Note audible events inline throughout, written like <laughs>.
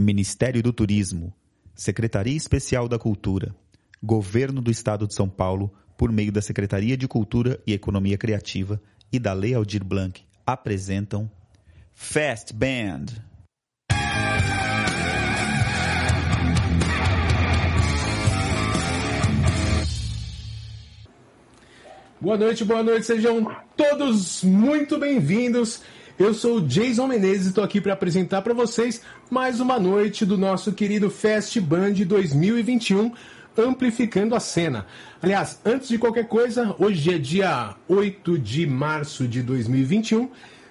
Ministério do Turismo, Secretaria Especial da Cultura, Governo do Estado de São Paulo, por meio da Secretaria de Cultura e Economia Criativa e da Lei Aldir Blanc, apresentam Fast Band. Boa noite, boa noite, sejam todos muito bem-vindos. Eu sou o Jason Menezes e estou aqui para apresentar para vocês mais uma noite do nosso querido Fest Band 2021, amplificando a cena. Aliás, antes de qualquer coisa, hoje é dia 8 de março de 2021,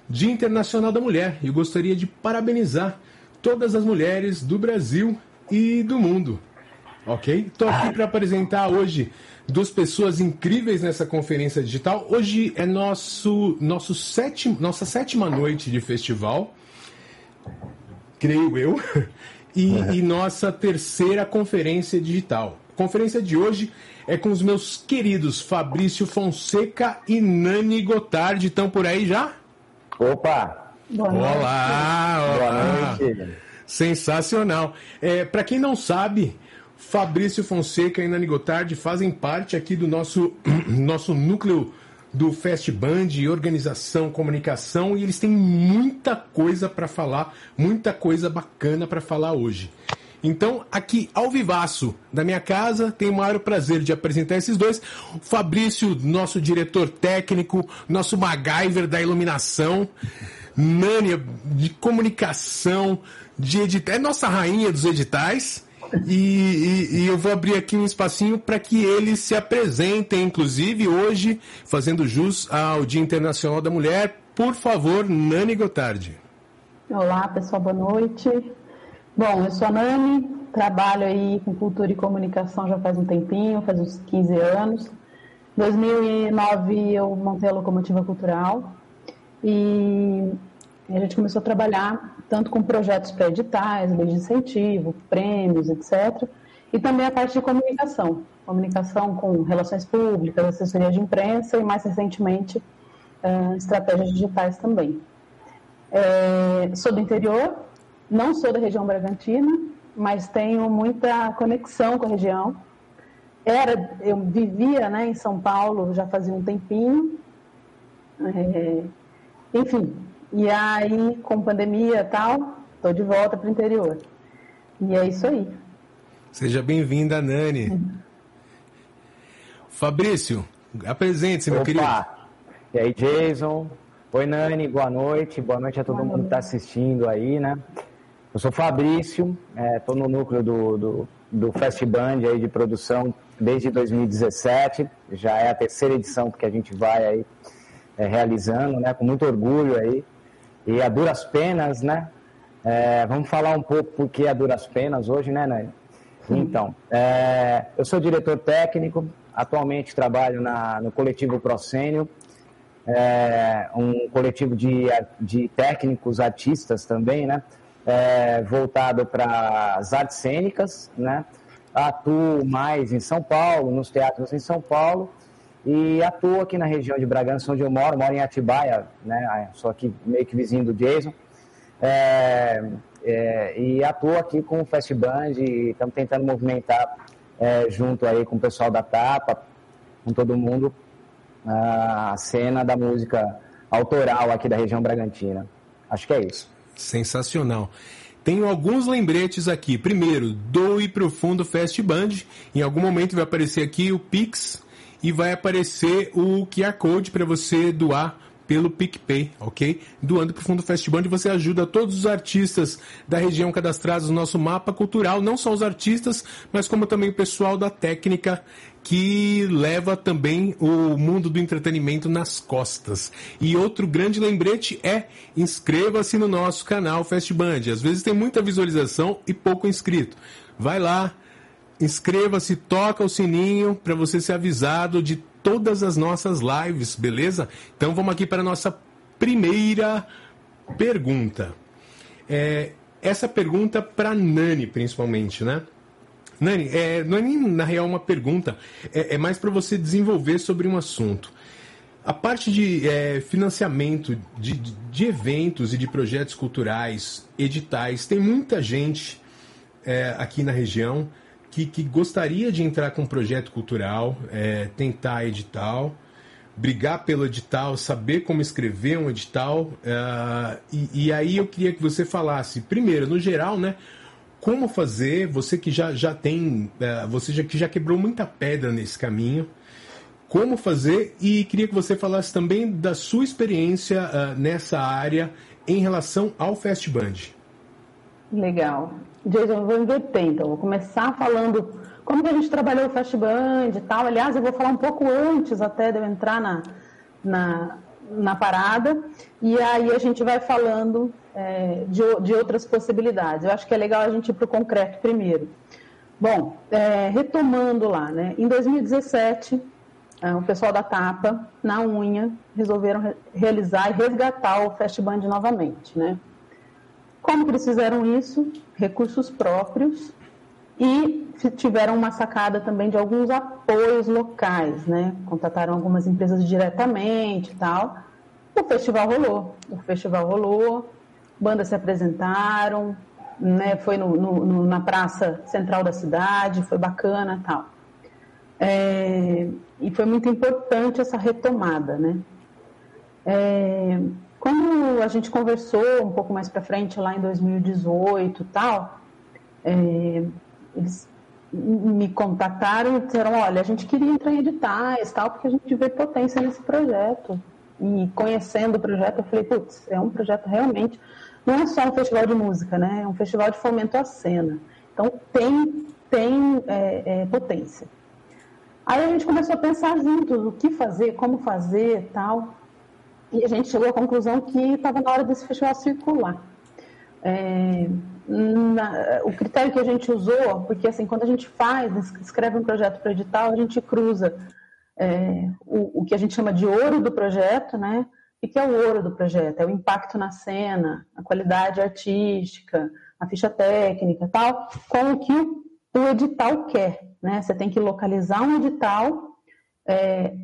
Dia Internacional da Mulher, e eu gostaria de parabenizar todas as mulheres do Brasil e do mundo. Ok? Estou aqui para apresentar hoje duas pessoas incríveis nessa conferência digital. Hoje é nosso, nosso sétimo, nossa sétima noite de festival, creio eu, <laughs> e, é. e nossa terceira conferência digital. A conferência de hoje é com os meus queridos Fabrício Fonseca e Nani Gotardi. Estão por aí já? Opa! Boa olá! Olá! Boa noite! Sensacional! É, Para quem não sabe, Fabrício Fonseca e Nani Gotardi fazem parte aqui do nosso, <clears throat> nosso núcleo do Fest Band, organização, comunicação, e eles têm muita coisa para falar, muita coisa bacana para falar hoje. Então, aqui ao vivaço da minha casa, tenho o maior prazer de apresentar esses dois. O Fabrício, nosso diretor técnico, nosso MacGyver da iluminação, Nani de comunicação, de editar, é nossa rainha dos editais. E, e, e, eu vou abrir aqui um espacinho para que eles se apresentem, inclusive hoje, fazendo jus ao Dia Internacional da Mulher. Por favor, Nani Gotardi. Olá, pessoal, boa noite. Bom, eu sou a Nani, trabalho aí com cultura e comunicação já faz um tempinho, faz uns 15 anos. Em 2009 eu montei a Locomotiva Cultural e a gente começou a trabalhar tanto com projetos pré-editais, de incentivo, prêmios, etc. E também a parte de comunicação. Comunicação com relações públicas, assessoria de imprensa e, mais recentemente, uh, estratégias digitais também. É, sou do interior, não sou da região Bragantina, mas tenho muita conexão com a região. Era, eu vivia né, em São Paulo já fazia um tempinho. É, enfim, e aí, com pandemia e tal, estou de volta para o interior. E é isso aí. Seja bem-vinda, Nani. Uhum. Fabrício, apresente-se, meu querido. E aí, Jason? Oi, Nani, boa noite. Boa noite a todo boa mundo que está assistindo aí, né? Eu sou Fabrício, estou é, no núcleo do, do, do Fast Band aí de produção desde 2017. Já é a terceira edição que a gente vai aí é, realizando, né? Com muito orgulho aí e a duras penas, né? É, vamos falar um pouco por que a duras penas hoje, né, Nani? Então, é, eu sou diretor técnico, atualmente trabalho na, no coletivo Procênio, é, um coletivo de, de técnicos, artistas também, né? É, voltado para as artes cênicas, né? Atuo mais em São Paulo, nos teatros em São Paulo, e atuo aqui na região de Bragança, onde eu moro, moro em Atibaia, né? Sou aqui meio que vizinho do Jason. É, é, e atuo aqui com o Fast Band estamos tentando movimentar é, junto aí com o pessoal da Tapa, com todo mundo, a cena da música autoral aqui da região Bragantina. Acho que é isso. Sensacional. Tenho alguns lembretes aqui. Primeiro, doe para o Fundo Fast Band. Em algum momento vai aparecer aqui o Pix e vai aparecer o QR Code para você doar pelo PicPay, ok? Doando para o Fundo Festival, onde você ajuda todos os artistas da região cadastrados no nosso mapa cultural, não só os artistas, mas como também o pessoal da técnica que leva também o mundo do entretenimento nas costas. E outro grande lembrete é inscreva-se no nosso canal Festband. Às vezes tem muita visualização e pouco inscrito. Vai lá, inscreva-se, toca o sininho para você ser avisado de todas as nossas lives, beleza? Então vamos aqui para a nossa primeira pergunta. É, essa pergunta para Nani, principalmente, né? Nani, é, não é nem na real uma pergunta, é, é mais para você desenvolver sobre um assunto. A parte de é, financiamento de, de, eventos e de projetos culturais, editais, tem muita gente é, aqui na região que, que, gostaria de entrar com um projeto cultural, é, tentar edital, brigar pelo edital, saber como escrever um edital. É, e, e, aí eu queria que você falasse, primeiro, no geral, né? Como fazer, você que já, já tem, é, você já, que já quebrou muita pedra nesse caminho, como fazer e queria que você falasse também da sua experiência uh, nessa área em relação ao Fast Band. Legal. Jason, vou inverter então. Vou começar falando como que a gente trabalhou o Fast Band e tal. Aliás, eu vou falar um pouco antes até de eu entrar na, na, na parada. E aí a gente vai falando é, de, de outras possibilidades. Eu acho que é legal a gente ir para o concreto primeiro. Bom, é, retomando lá, né? Em 2017, é, o pessoal da Tapa, na unha, resolveram re realizar e resgatar o Festband novamente, né? Como que eles fizeram isso? Recursos próprios e tiveram uma sacada também de alguns apoios locais, né? Contrataram algumas empresas diretamente e tal. O festival rolou, o festival rolou, bandas se apresentaram, né? Foi no, no, na praça central da cidade, foi bacana tal. É, e foi muito importante essa retomada, né? É, quando a gente conversou um pouco mais para frente, lá em 2018 tal, é, eles me contataram e disseram, olha, a gente queria entrar em editais, tal, porque a gente vê potência nesse projeto. E conhecendo o projeto, eu falei, putz, é um projeto realmente, não é só um festival de música, né? É um festival de fomento à cena. Então, tem, tem é, é, potência. Aí a gente começou a pensar juntos o que fazer, como fazer tal. E a gente chegou à conclusão que estava na hora desse festival circular. É, na, o critério que a gente usou, porque assim, quando a gente faz, escreve um projeto para edital, a gente cruza é, o, o, que a gente chama de ouro do projeto, né? O que é o ouro do projeto? É o impacto na cena, a qualidade artística, a ficha técnica tal, com o que o, o edital quer. Né? Você tem que localizar um edital é,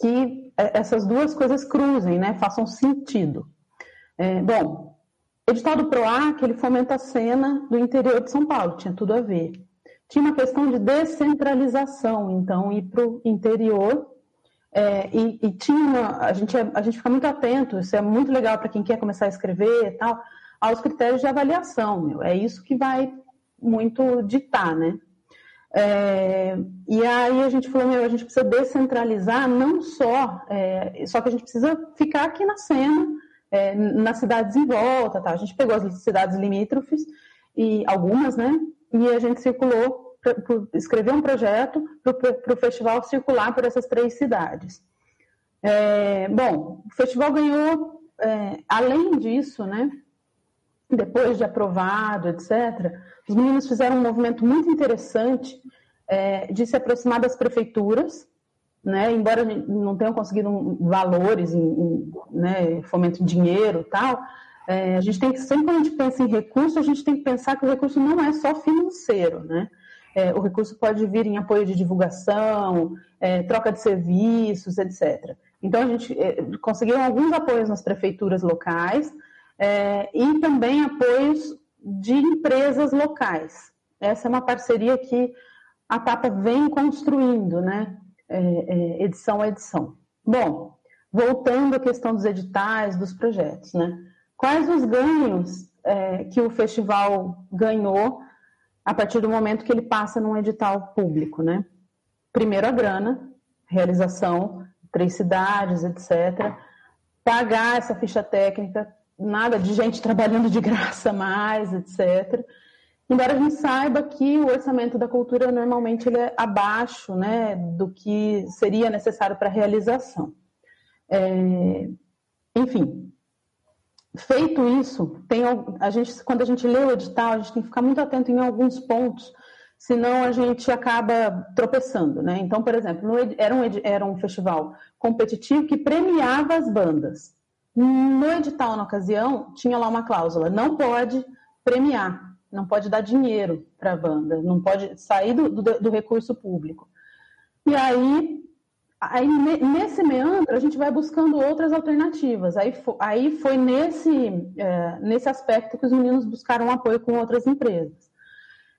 que essas duas coisas cruzem, né? façam sentido. É, bom, edital do PROAC, ele fomenta a cena do interior de São Paulo, tinha tudo a ver. Tinha uma questão de descentralização, então, ir para o interior é, e, e, tinha uma, a gente, é, a gente fica muito atento, isso é muito legal para quem quer começar a escrever e tal, aos critérios de avaliação, meu, é isso que vai muito ditar, né? É, e aí a gente falou, meu, a gente precisa descentralizar não só, é, só que a gente precisa ficar aqui na cena, é, nas cidades em volta, tá? A gente pegou as cidades limítrofes, e algumas, né? E a gente circulou, pra, pra escreveu um projeto para o festival circular por essas três cidades. É, bom, o festival ganhou, é, além disso, né? Depois de aprovado, etc., os meninos fizeram um movimento muito interessante é, de se aproximar das prefeituras, né, embora não tenham conseguido valores em, em né, fomento em dinheiro tal, é, a gente tem que, sempre quando a gente pensa em recurso, a gente tem que pensar que o recurso não é só financeiro, né? É, o recurso pode vir em apoio de divulgação, é, troca de serviços, etc. Então, a gente é, conseguiu alguns apoios nas prefeituras locais, é, e também apoios de empresas locais. Essa é uma parceria que a TAPA vem construindo, né? É, é, edição a edição. Bom, voltando à questão dos editais, dos projetos, né? Quais os ganhos é, que o festival ganhou a partir do momento que ele passa num edital público, né? Primeiro a grana, realização, três cidades, etc. Pagar essa ficha técnica, nada de gente trabalhando de graça mais, etc. Embora a gente saiba que o orçamento da cultura normalmente ele é abaixo né, do que seria necessário para a realização. É, enfim, feito isso, tem, a gente, quando a gente lê o edital, a gente tem que ficar muito atento em alguns pontos, senão a gente acaba tropeçando. Né? Então, por exemplo, era, um, era um festival competitivo que premiava as bandas. No edital, na ocasião, tinha lá uma cláusula: não pode premiar, não pode dar dinheiro para a banda, não pode sair do, do, do, recurso público. E aí aí nesse meandro a gente vai buscando outras alternativas. Aí, aí foi nesse, é, nesse aspecto que os meninos buscaram apoio com outras empresas.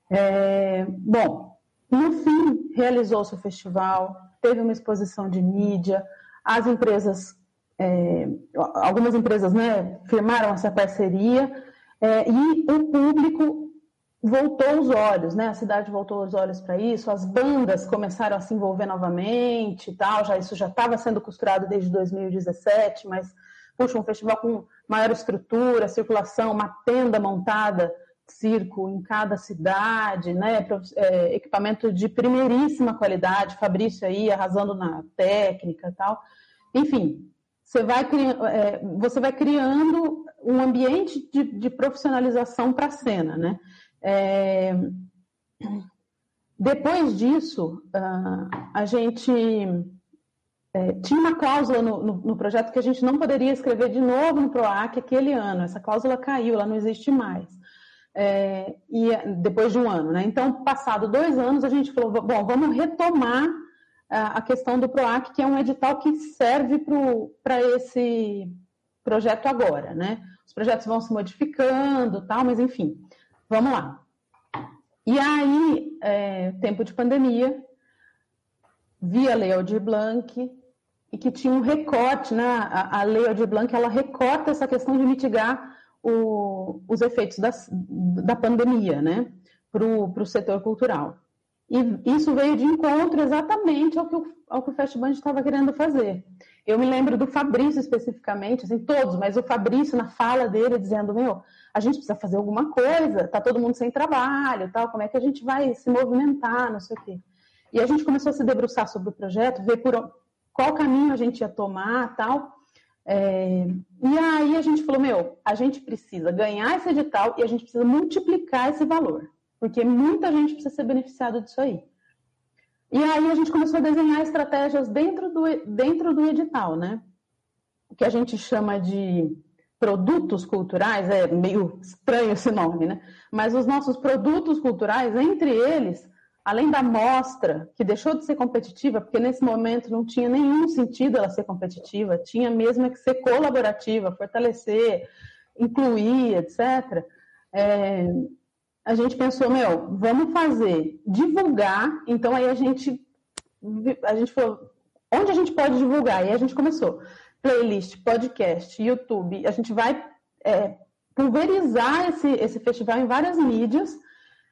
É, bom, no fim, realizou-se o festival, teve uma exposição de mídia, as empresas, é, algumas empresas né, firmaram essa parceria, é, e o público voltou os olhos, né? A cidade voltou os olhos para isso, as bandas começaram a se envolver novamente e tal, já isso já estava sendo costurado desde 2017, mas puxa, um festival com maior estrutura, circulação, uma tenda montada circo em cada cidade, né? É, equipamento de primeiríssima qualidade, Fabrício aí arrasando na técnica e tal. Enfim, você vai, é, você vai criando um ambiente de, de profissionalização para a cena, né? É... Depois disso, uh, a gente é, tinha uma cláusula no, no, no, projeto que a gente não poderia escrever de novo no PROAC aquele ano. Essa cláusula caiu, ela não existe mais. É, e depois de um ano, né? Então, passado dois anos, a gente falou, bom, vamos retomar a, a questão do PROAC, que é um edital que serve para esse projeto agora, né? Os projetos vão se modificando, tal, mas enfim. Vamos lá. E aí, é, tempo de pandemia, via Lei Aldir Blanc, e que tinha um recorte, né? A, a Lei Aldir Blanc, ela recorta essa questão de mitigar o, os efeitos das, da pandemia, né? Para o setor cultural. E isso veio de encontro exatamente ao que o, ao que o estava querendo fazer. Eu me lembro do Fabrício especificamente, assim, todos, mas o Fabrício na fala dele dizendo, meu, a gente precisa fazer alguma coisa, tá todo mundo sem trabalho, tal, como é que a gente vai se movimentar, não sei o quê. E a gente começou a se debruçar sobre o projeto, ver por qual caminho a gente ia tomar, tal. É, e aí a gente falou, meu, a gente precisa ganhar esse edital e a gente precisa multiplicar esse valor, porque muita gente precisa ser beneficiada disso aí. E aí a gente começou a desenhar estratégias dentro do, dentro do edital, né? O que a gente chama de produtos culturais, é meio estranho esse nome, né? Mas os nossos produtos culturais, entre eles, além da mostra, que deixou de ser competitiva, porque nesse momento não tinha nenhum sentido ela ser competitiva, tinha mesmo que ser colaborativa, fortalecer, incluir, etc. É, a gente pensou, meu, vamos fazer, divulgar, então aí a gente, a gente falou, onde a gente pode divulgar? E a gente começou playlist, podcast, YouTube, a gente vai é, pulverizar esse, esse festival em várias mídias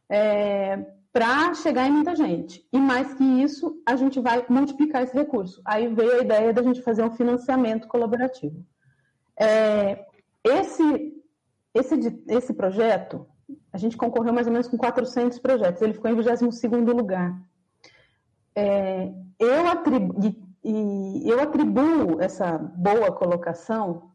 é, para chegar em muita gente. E mais que isso, a gente vai multiplicar esse recurso. Aí veio a ideia da gente fazer um financiamento colaborativo. É, esse, esse, esse projeto, a gente concorreu mais ou menos com 400 projetos, ele ficou em 22º lugar. É, eu atribuí e eu atribuo essa boa colocação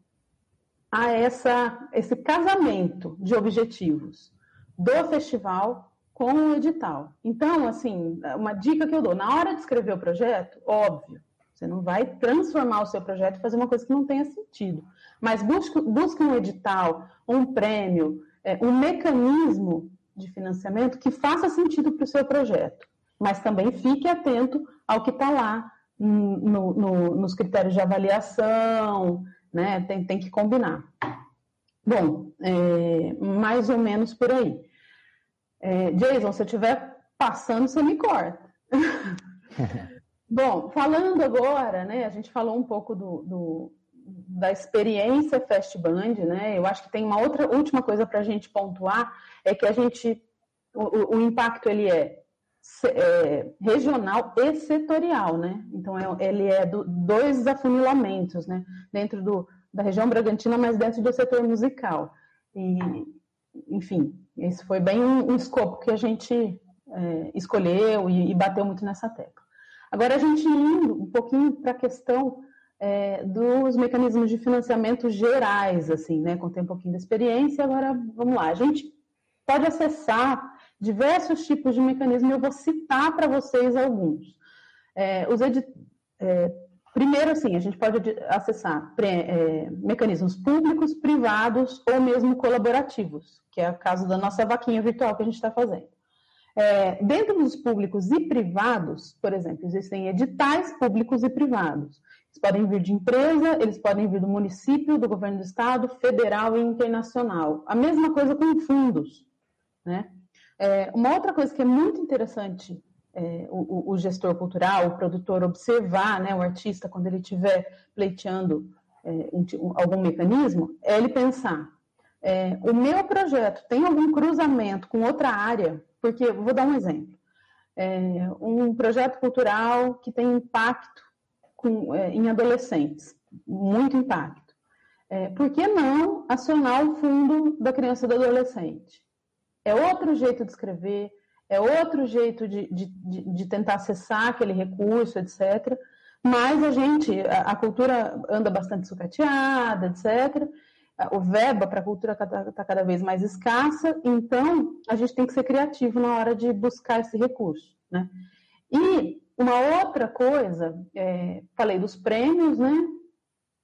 a essa, esse casamento de objetivos do festival com o edital. Então, assim, uma dica que eu dou, na hora de escrever o projeto, óbvio, você não vai transformar o seu projeto e fazer uma coisa que não tenha sentido. Mas busque, busque um edital, um prêmio, é, um mecanismo de financiamento que faça sentido para o seu projeto. Mas também fique atento ao que está lá no, no, nos critérios de avaliação, né? Tem, tem que combinar. Bom, é, mais ou menos por aí. É, Jason, se eu estiver passando, você me corta. <laughs> Bom, falando agora, né? A gente falou um pouco do, do da experiência Fast Band, né? Eu acho que tem uma outra última coisa para a gente pontuar é que a gente o, o impacto ele é é, regional e setorial, né? Então, é, ele é do, dois afunilamentos, né? Dentro do, da região Bragantina, mas dentro do setor musical. E, enfim, esse foi bem um, um escopo que a gente é, escolheu e, e, bateu muito nessa tecla. Agora, a gente indo um pouquinho para a questão é, dos mecanismos de financiamento gerais, assim, né? Contei um pouquinho da experiência, agora vamos lá. A gente pode acessar diversos tipos de mecanismos, eu vou citar para vocês alguns. É, os é, primeiro, assim, a gente pode acessar é, mecanismos públicos, privados ou mesmo colaborativos, que é o caso da nossa vaquinha virtual que a gente está fazendo. É, dentro dos públicos e privados, por exemplo, existem editais públicos e privados. Eles podem vir de empresa, eles podem vir do município, do governo do estado, federal e internacional. A mesma coisa com fundos. Né? É, uma outra coisa que é muito interessante é, o, o, gestor cultural, o produtor observar, né, o artista, quando ele estiver pleiteando é, um, algum mecanismo, é ele pensar: é, o meu projeto tem algum cruzamento com outra área? Porque, vou dar um exemplo: é, um projeto cultural que tem impacto com, é, em adolescentes, muito impacto. É, por que não acionar o fundo da criança e do adolescente? É outro jeito de escrever, é outro jeito de, de, de, tentar acessar aquele recurso, etc. Mas a gente, a, a cultura anda bastante sucateada, etc. O verba para a cultura está tá cada vez mais escassa, então a gente tem que ser criativo na hora de buscar esse recurso. Né? E uma outra coisa, é, falei dos prêmios, né?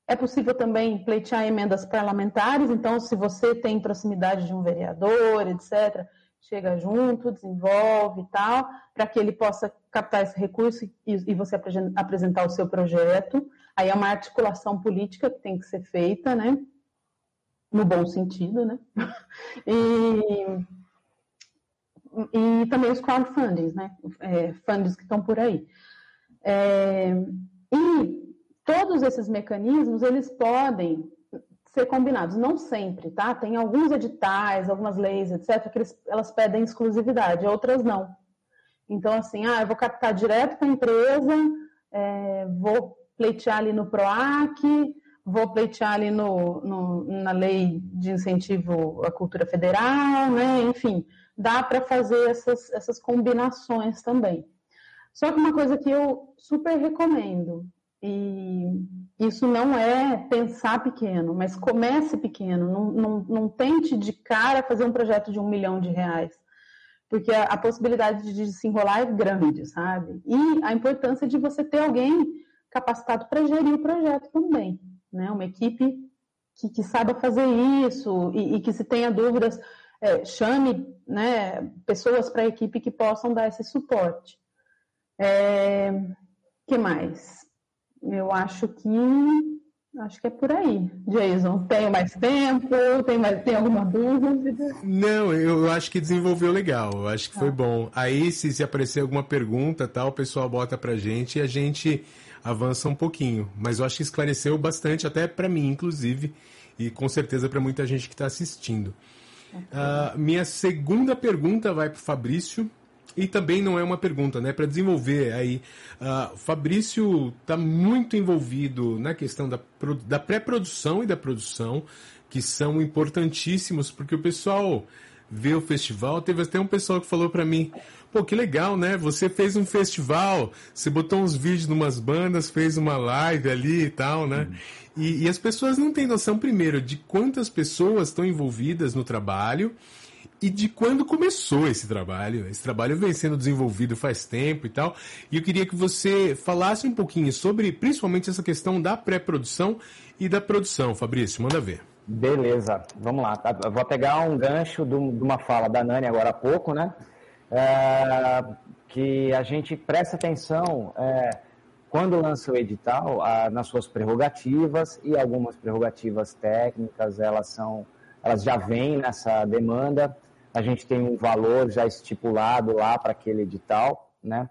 É possível também pleitear emendas parlamentares, então, se você tem proximidade de um vereador, etc., chega junto, desenvolve e tal, para que ele possa captar esse recurso e, e, você apresentar o seu projeto. Aí é uma articulação política que tem que ser feita, né? No bom sentido, né? <laughs> E, e também os crowdfundings, né? É, fundos que estão por aí. É, e todos esses mecanismos, eles podem ser combinados. Não sempre, tá? Tem alguns editais, algumas leis, etc., que eles, elas pedem exclusividade, outras não. Então, assim, ah, eu vou captar direto com a empresa, é, vou pleitear ali no PROAC, vou pleitear ali no, no, na lei de incentivo à cultura federal, né? Enfim, dá para fazer essas, essas combinações também. Só que uma coisa que eu super recomendo, e isso não é pensar pequeno, mas comece pequeno. Não, não, não tente de cara fazer um projeto de um milhão de reais. Porque a, a possibilidade de se enrolar é grande, sabe? E a importância de você ter alguém capacitado para gerir o projeto também. Né? Uma equipe que, que saiba fazer isso e, e que se tenha dúvidas, é, chame né, pessoas para a equipe que possam dar esse suporte. É, que mais? Eu acho que acho que é por aí. Jason, tem mais tempo? Tem, mais, tem alguma dúvida? Não, eu acho que desenvolveu legal. Eu acho que foi tá. bom. Aí, se, se aparecer alguma pergunta, tal, o pessoal bota pra gente e a gente avança um pouquinho. Mas eu acho que esclareceu bastante, até para mim, inclusive, e com certeza para muita gente que está assistindo. Uh, minha segunda pergunta vai para o Fabrício. E também não é uma pergunta, né? Para desenvolver aí, uh, Fabrício está muito envolvido na questão da, da pré-produção e da produção, que são importantíssimos, porque o pessoal vê o festival. Teve até um pessoal que falou para mim: pô, que legal, né? Você fez um festival, você botou uns vídeos de umas bandas, fez uma live ali e tal, né? Uhum. E, e as pessoas não têm noção, primeiro, de quantas pessoas estão envolvidas no trabalho e de quando começou esse trabalho. Esse trabalho vem sendo desenvolvido faz tempo e tal. E eu queria que você falasse um pouquinho sobre, principalmente, essa questão da pré-produção e da produção. Fabrício, manda ver. Beleza, vamos lá. Tá? Eu vou pegar um gancho de uma fala da Nani agora há pouco, né? É, que a gente presta atenção é, quando lança o edital a, nas suas prerrogativas e algumas prerrogativas técnicas, elas são elas já vêm nessa demanda a gente tem um valor já estipulado lá para aquele edital, né?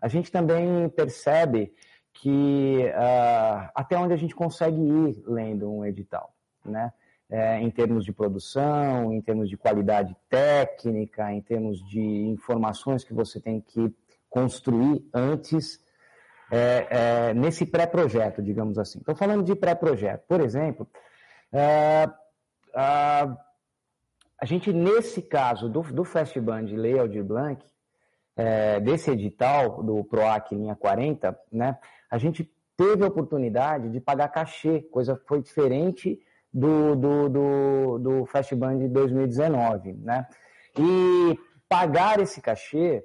A gente também percebe que uh, até onde a gente consegue ir lendo um edital, né? É, em termos de produção, em termos de qualidade técnica, em termos de informações que você tem que construir antes é, é, nesse pré-projeto, digamos assim. Estou falando de pré-projeto. Por exemplo, uh, uh, a gente, nesse caso do, do Festband Lei Aldir Blanc, é, desse edital do PROAC linha 40, né, a gente teve a oportunidade de pagar cachê, coisa foi diferente do, do, do, do Festband de 2019, né? E pagar esse cachê,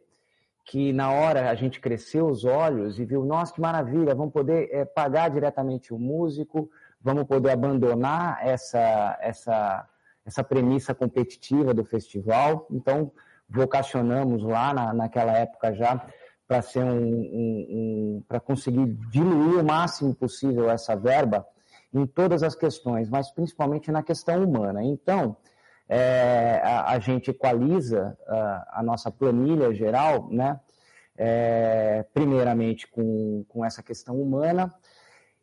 que na hora a gente cresceu os olhos e viu, nossa, que maravilha, vamos poder é, pagar diretamente o músico, vamos poder abandonar essa, essa essa premissa competitiva do festival. Então, vocacionamos lá na, naquela época já para ser um, um, um para conseguir diluir o máximo possível essa verba em todas as questões, mas principalmente na questão humana. Então, é, a, a, gente equaliza a, a, nossa planilha geral, né? É, primeiramente com, com essa questão humana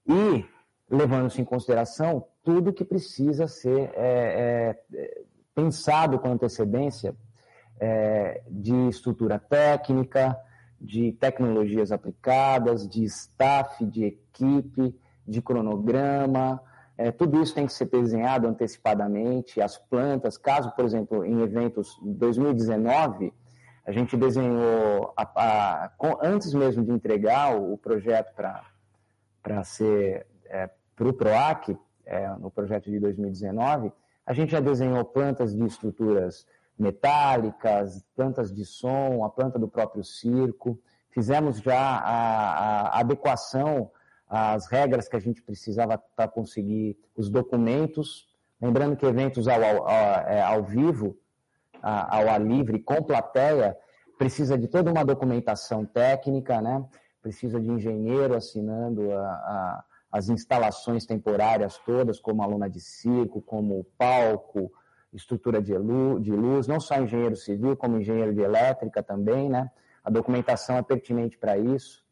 e levando-se em consideração tudo que precisa ser é, é pensado com antecedência é, de estrutura técnica, de tecnologias aplicadas, de staff, de equipe, de cronograma. É, tudo isso tem que ser desenhado antecipadamente. As plantas, caso, por exemplo, em eventos 2019, a gente desenhou, a, a, antes mesmo de entregar o, o projeto para ser é, para o PROAC, é, no projeto de 2019, a gente já desenhou plantas de estruturas metálicas, plantas de som, a planta do próprio circo. Fizemos já a, a adequação às regras que a gente precisava para conseguir os documentos. Lembrando que eventos ao, ao, ao, é, ao vivo, ao ar livre, com plateia, precisa de toda uma documentação técnica, né? Precisa de engenheiro assinando a, a, as instalações temporárias todas, como a lona de circo, como o palco, estrutura de luz, de luz, não só engenheiro civil, como engenheiro de elétrica também, né? A documentação é pertinente para isso.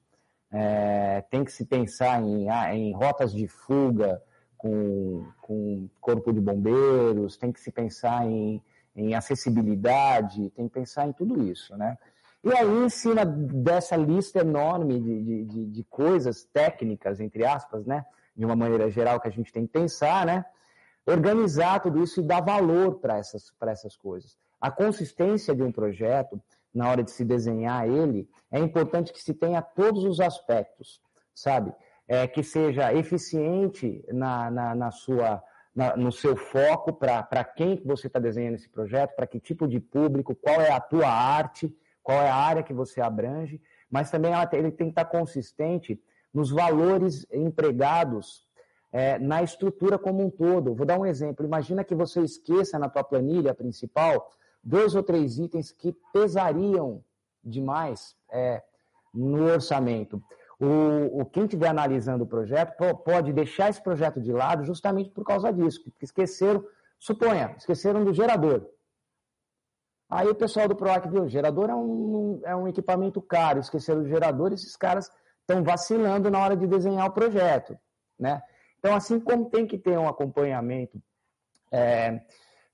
É, tem que se pensar em, ah, em rotas de fuga com, com corpo de bombeiros, tem que se pensar em, em acessibilidade, tem que pensar em tudo isso, né? E aí, em cima dessa lista enorme de, de, de, coisas técnicas, entre aspas, né? De uma maneira geral que a gente tem que pensar, né? organizar tudo isso e dar valor para essas, essas coisas. A consistência de um projeto, na hora de se desenhar ele, é importante que se tenha todos os aspectos, sabe? É, que seja eficiente na, na, na sua, na, no seu foco para quem você está desenhando esse projeto, para que tipo de público, qual é a tua arte, qual é a área que você abrange, mas também ela, ele tem que estar tá consistente nos valores empregados é, na estrutura como um todo. Vou dar um exemplo. Imagina que você esqueça na tua planilha principal dois ou três itens que pesariam demais é, no orçamento. O, o, quem estiver analisando o projeto pode deixar esse projeto de lado justamente por causa disso, porque esqueceram, suponha, esqueceram do gerador. Aí o pessoal do PROAC viu, o gerador é um, é um equipamento caro, esqueceram do gerador, esses caras estão vacilando na hora de desenhar o projeto, né? Então, assim como tem que ter um acompanhamento é,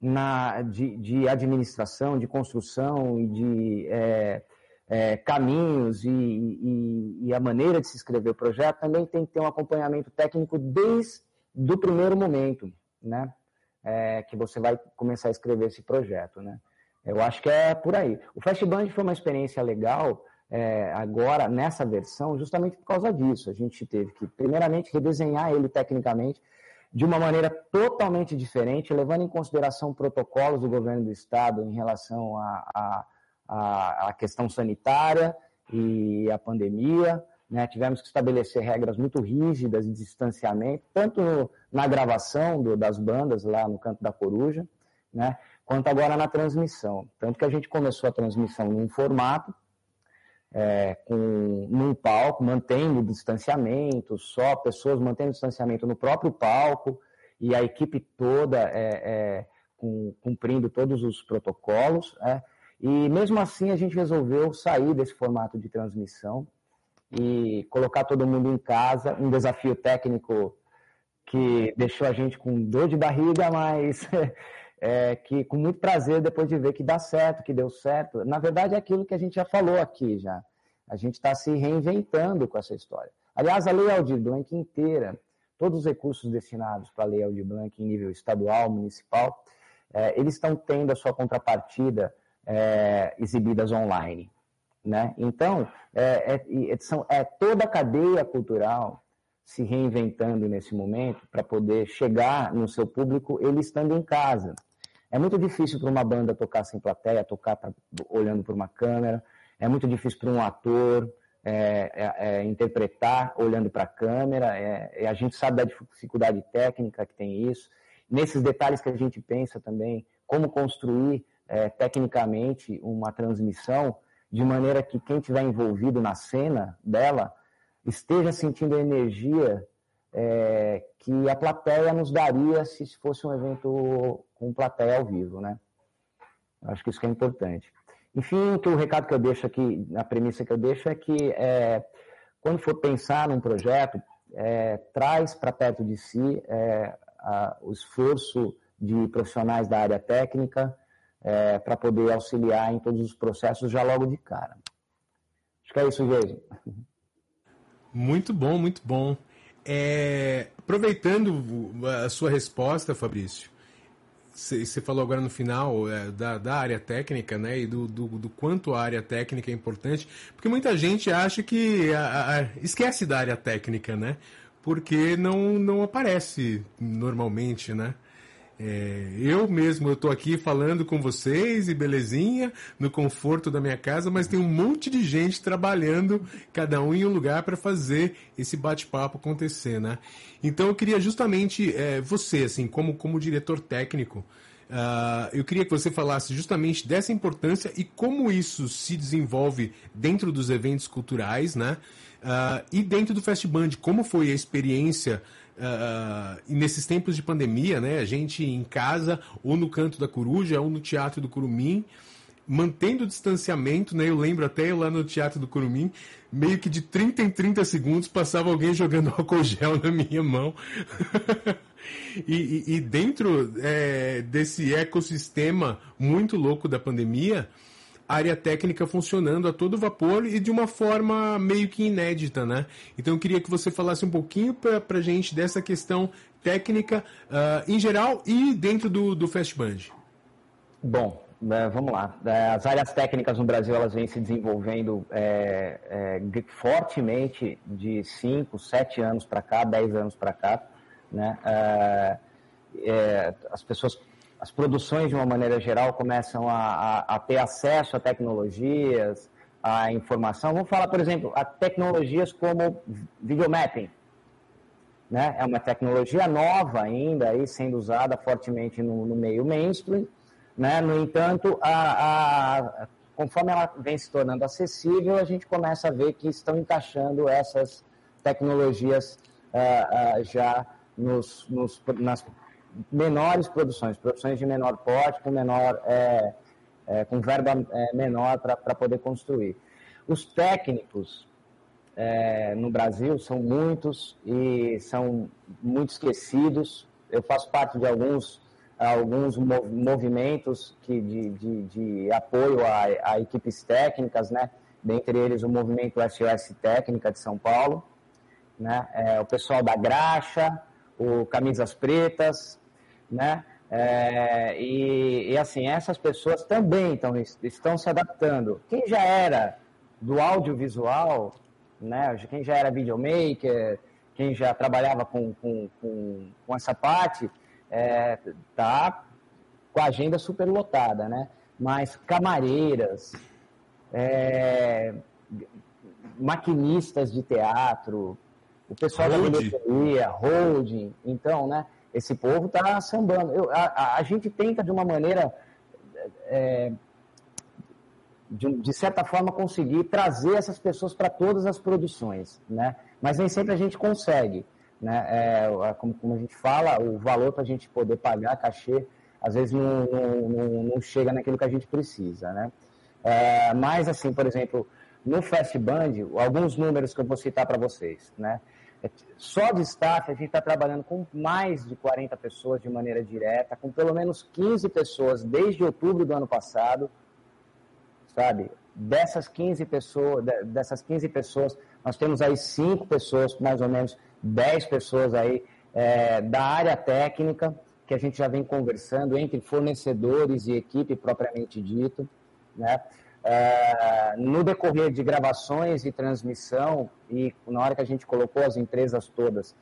na, de, de, administração, de construção e de é, é, caminhos e, e, e, a maneira de se escrever o projeto, também tem que ter um acompanhamento técnico desde o primeiro momento, né? É, que você vai começar a escrever esse projeto, né? Eu acho que é por aí. O Fastband foi uma experiência legal, é, agora nessa versão justamente por causa disso. A gente teve que, primeiramente, redesenhar ele tecnicamente de uma maneira totalmente diferente, levando em consideração protocolos do governo do estado em relação à questão sanitária e a pandemia. Né? Tivemos que estabelecer regras muito rígidas de distanciamento, tanto no, na gravação do, das bandas lá no Canto da Coruja, né? quanto agora na transmissão. Tanto que a gente começou a transmissão num formato é, com, num palco, mantendo o distanciamento, só pessoas mantendo o distanciamento no próprio palco e a equipe toda é, é, com, cumprindo todos os protocolos. É. E mesmo assim a gente resolveu sair desse formato de transmissão e colocar todo mundo em casa, um desafio técnico que deixou a gente com dor de barriga, mas <laughs> é, que com muito prazer depois de ver que dá certo, que deu certo. Na verdade, é aquilo que a gente já falou aqui já. A gente está se reinventando com essa história. Aliás, a Lei Aldir Blanc inteira, todos os recursos destinados para a Lei Aldir Blanc em nível estadual, municipal, é, eles estão tendo a sua contrapartida é, exibidas online. Né? Então, é, é, são, é toda a cadeia cultural se reinventando nesse momento para poder chegar no seu público ele estando em casa. É muito difícil para uma banda tocar sem plateia, tocar pra, olhando para uma câmera. É muito difícil para um ator é, é, é, interpretar olhando para a câmera. É, a gente sabe da dificuldade técnica que tem isso. Nesses detalhes que a gente pensa também, como construir é, tecnicamente uma transmissão de maneira que quem estiver envolvido na cena dela esteja sentindo a energia é, que a plateia nos daria se fosse um evento com plateia ao vivo, né? Acho que isso que é importante. Enfim, o recado que eu deixo aqui, a premissa que eu deixo é que é, quando for pensar num projeto, é, traz para perto de si é, a, o esforço de profissionais da área técnica é, para poder auxiliar em todos os processos já logo de cara. Acho que é isso, Jason. Muito bom, muito bom. É, aproveitando a sua resposta, Fabrício, você falou agora no final é, da, da, área técnica, né? E do, do, do, quanto a área técnica é importante, porque muita gente acha que a, a, esquece da área técnica, né? Porque não, não aparece normalmente, né? É, eu mesmo, eu tô aqui falando com vocês e belezinha, no conforto da minha casa, mas tem um monte de gente trabalhando, cada um em um lugar para fazer esse bate-papo acontecer, né? Então eu queria justamente é, você, assim, como, como diretor técnico, Uh, eu queria que você falasse justamente dessa importância e como isso se desenvolve dentro dos eventos culturais, né? Uh, e dentro do Festband, como foi a experiência Uh, e nesses tempos de pandemia, né, a gente em casa, ou no canto da coruja, ou no teatro do Curumim, mantendo o distanciamento, né? Eu lembro até eu lá no Teatro do Curumim, meio que de 30 em 30 segundos passava alguém jogando <laughs> álcool gel na minha mão. <laughs> e, e, e, dentro é, desse ecossistema muito louco da pandemia, área técnica funcionando a todo vapor e de uma forma meio que inédita, né? Então eu queria que você falasse um pouquinho para a gente dessa questão técnica uh, em geral e dentro do, do Fast Band. Bom, é, vamos lá. É, as áreas técnicas no Brasil elas vêm se desenvolvendo é, é, fortemente de 5, 7 anos para cá, 10 anos para cá. Né? É, é, as pessoas as produções, de uma maneira geral, começam a, a, a, ter acesso a tecnologias, a informação. Vamos falar, por exemplo, a tecnologias como videomapping. Né? É uma tecnologia nova ainda, aí, sendo usada fortemente no, no meio mainstream. Né? No entanto, a, conforme ela vem se tornando acessível, a gente começa a ver que estão encaixando essas tecnologias uh, uh, já nos, nos, nas menores produções, produções de menor porte, com menor, é, é, com verba é, menor para poder construir. Os técnicos é, no Brasil são muitos e são muito esquecidos. Eu faço parte de alguns alguns movimentos que de, de, de apoio a, a, equipes técnicas, né? Dentre eles o movimento SOS Técnica de São Paulo, né? É, o pessoal da Graxa, o Camisas Pretas, né? É, e, e, assim, essas pessoas também estão, estão se adaptando. Quem já era do audiovisual, né? quem já era videomaker, quem já trabalhava com, com, com, com essa parte, é, tá com a agenda super lotada, né? Mas camareiras, é, maquinistas de teatro, o pessoal Hold. da bilheteria, holding, então, né? Esse povo está sambando. Eu, a, a, gente tenta, de uma maneira, é, de, de, certa forma, conseguir trazer essas pessoas para todas as produções, né? Mas nem sempre a gente consegue, né? É, como, como, a gente fala, o valor para a gente poder pagar cachê, às vezes não, não, não, não, chega naquilo que a gente precisa, né? É, mas, assim, por exemplo, no Fast Band, alguns números que eu vou citar para vocês, né? Só de staff, a gente está trabalhando com mais de 40 pessoas de maneira direta, com pelo menos 15 pessoas desde outubro do ano passado, sabe? Dessas 15 pessoas, dessas 15 pessoas, nós temos aí 5 pessoas, mais ou menos 10 pessoas aí é, da área técnica, que a gente já vem conversando entre fornecedores e equipe propriamente dito, né? É, no decorrer de gravações e transmissão, e na hora que a gente colocou as empresas todas